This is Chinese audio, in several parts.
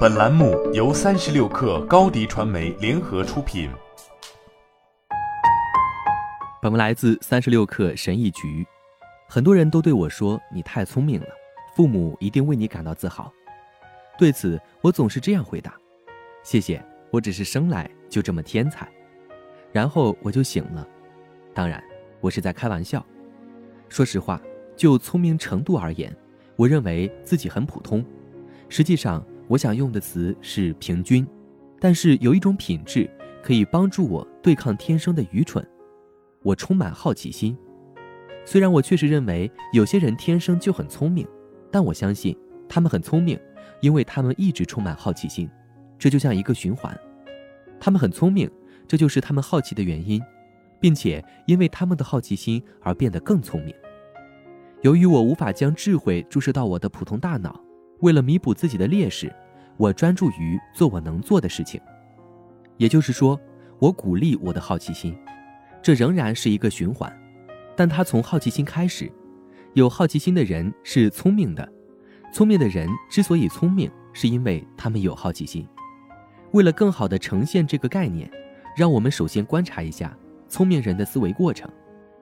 本栏目由三十六氪高低传媒联合出品。本文来自三十六氪神译局。很多人都对我说：“你太聪明了，父母一定为你感到自豪。”对此，我总是这样回答：“谢谢，我只是生来就这么天才。”然后我就醒了。当然，我是在开玩笑。说实话，就聪明程度而言，我认为自己很普通。实际上，我想用的词是平均。但是有一种品质可以帮助我对抗天生的愚蠢。我充满好奇心。虽然我确实认为有些人天生就很聪明，但我相信他们很聪明，因为他们一直充满好奇心。这就像一个循环。他们很聪明，这就是他们好奇的原因，并且因为他们的好奇心而变得更聪明。由于我无法将智慧注射到我的普通大脑，为了弥补自己的劣势，我专注于做我能做的事情。也就是说，我鼓励我的好奇心。这仍然是一个循环，但它从好奇心开始。有好奇心的人是聪明的，聪明的人之所以聪明，是因为他们有好奇心。为了更好地呈现这个概念，让我们首先观察一下聪明人的思维过程。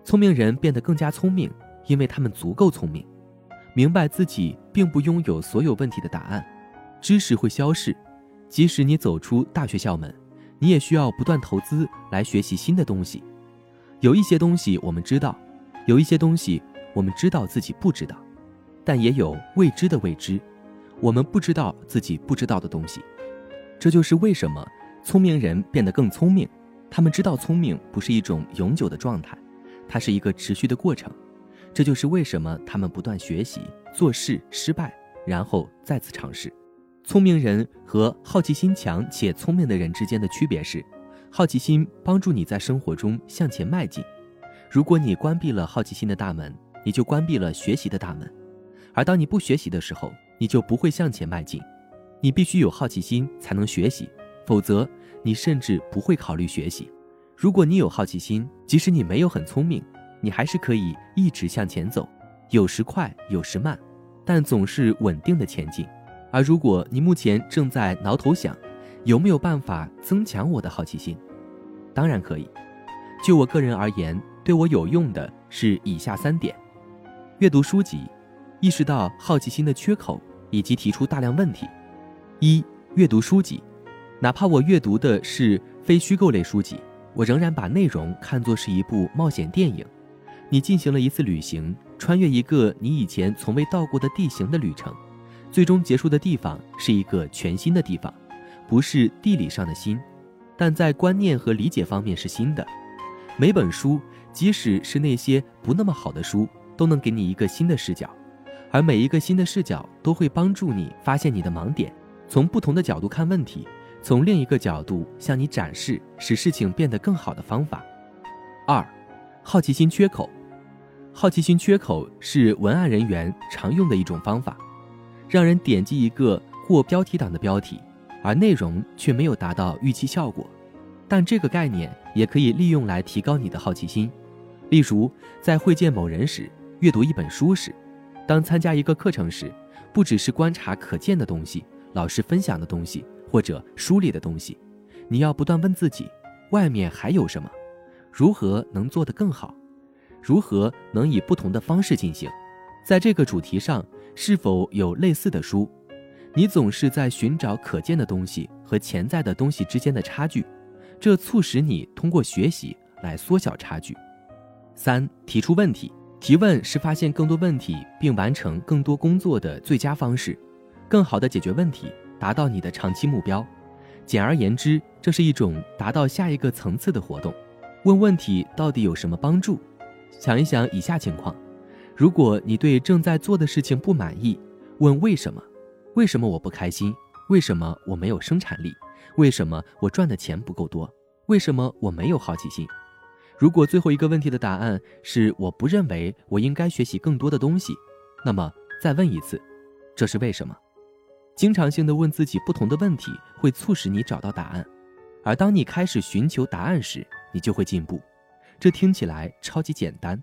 聪明人变得更加聪明。因为他们足够聪明，明白自己并不拥有所有问题的答案，知识会消逝。即使你走出大学校门，你也需要不断投资来学习新的东西。有一些东西我们知道，有一些东西我们知道自己不知道，但也有未知的未知，我们不知道自己不知道的东西。这就是为什么聪明人变得更聪明。他们知道聪明不是一种永久的状态，它是一个持续的过程。这就是为什么他们不断学习、做事失败，然后再次尝试。聪明人和好奇心强且聪明的人之间的区别是，好奇心帮助你在生活中向前迈进。如果你关闭了好奇心的大门，你就关闭了学习的大门。而当你不学习的时候，你就不会向前迈进。你必须有好奇心才能学习，否则你甚至不会考虑学习。如果你有好奇心，即使你没有很聪明。你还是可以一直向前走，有时快，有时慢，但总是稳定的前进。而如果你目前正在挠头想，有没有办法增强我的好奇心？当然可以。就我个人而言，对我有用的是以下三点：阅读书籍，意识到好奇心的缺口，以及提出大量问题。一、阅读书籍，哪怕我阅读的是非虚构类书籍，我仍然把内容看作是一部冒险电影。你进行了一次旅行，穿越一个你以前从未到过的地形的旅程，最终结束的地方是一个全新的地方，不是地理上的新，但在观念和理解方面是新的。每本书，即使是那些不那么好的书，都能给你一个新的视角，而每一个新的视角都会帮助你发现你的盲点，从不同的角度看问题，从另一个角度向你展示使事情变得更好的方法。二，好奇心缺口。好奇心缺口是文案人员常用的一种方法，让人点击一个过标题党的标题，而内容却没有达到预期效果。但这个概念也可以利用来提高你的好奇心。例如，在会见某人时，阅读一本书时，当参加一个课程时，不只是观察可见的东西、老师分享的东西或者书里的东西，你要不断问自己：外面还有什么？如何能做得更好？如何能以不同的方式进行？在这个主题上，是否有类似的书？你总是在寻找可见的东西和潜在的东西之间的差距，这促使你通过学习来缩小差距。三、提出问题。提问是发现更多问题并完成更多工作的最佳方式，更好的解决问题，达到你的长期目标。简而言之，这是一种达到下一个层次的活动。问问题到底有什么帮助？想一想以下情况：如果你对正在做的事情不满意，问为什么？为什么我不开心？为什么我没有生产力？为什么我赚的钱不够多？为什么我没有好奇心？如果最后一个问题的答案是我不认为我应该学习更多的东西，那么再问一次，这是为什么？经常性的问自己不同的问题，会促使你找到答案，而当你开始寻求答案时，你就会进步。这听起来超级简单，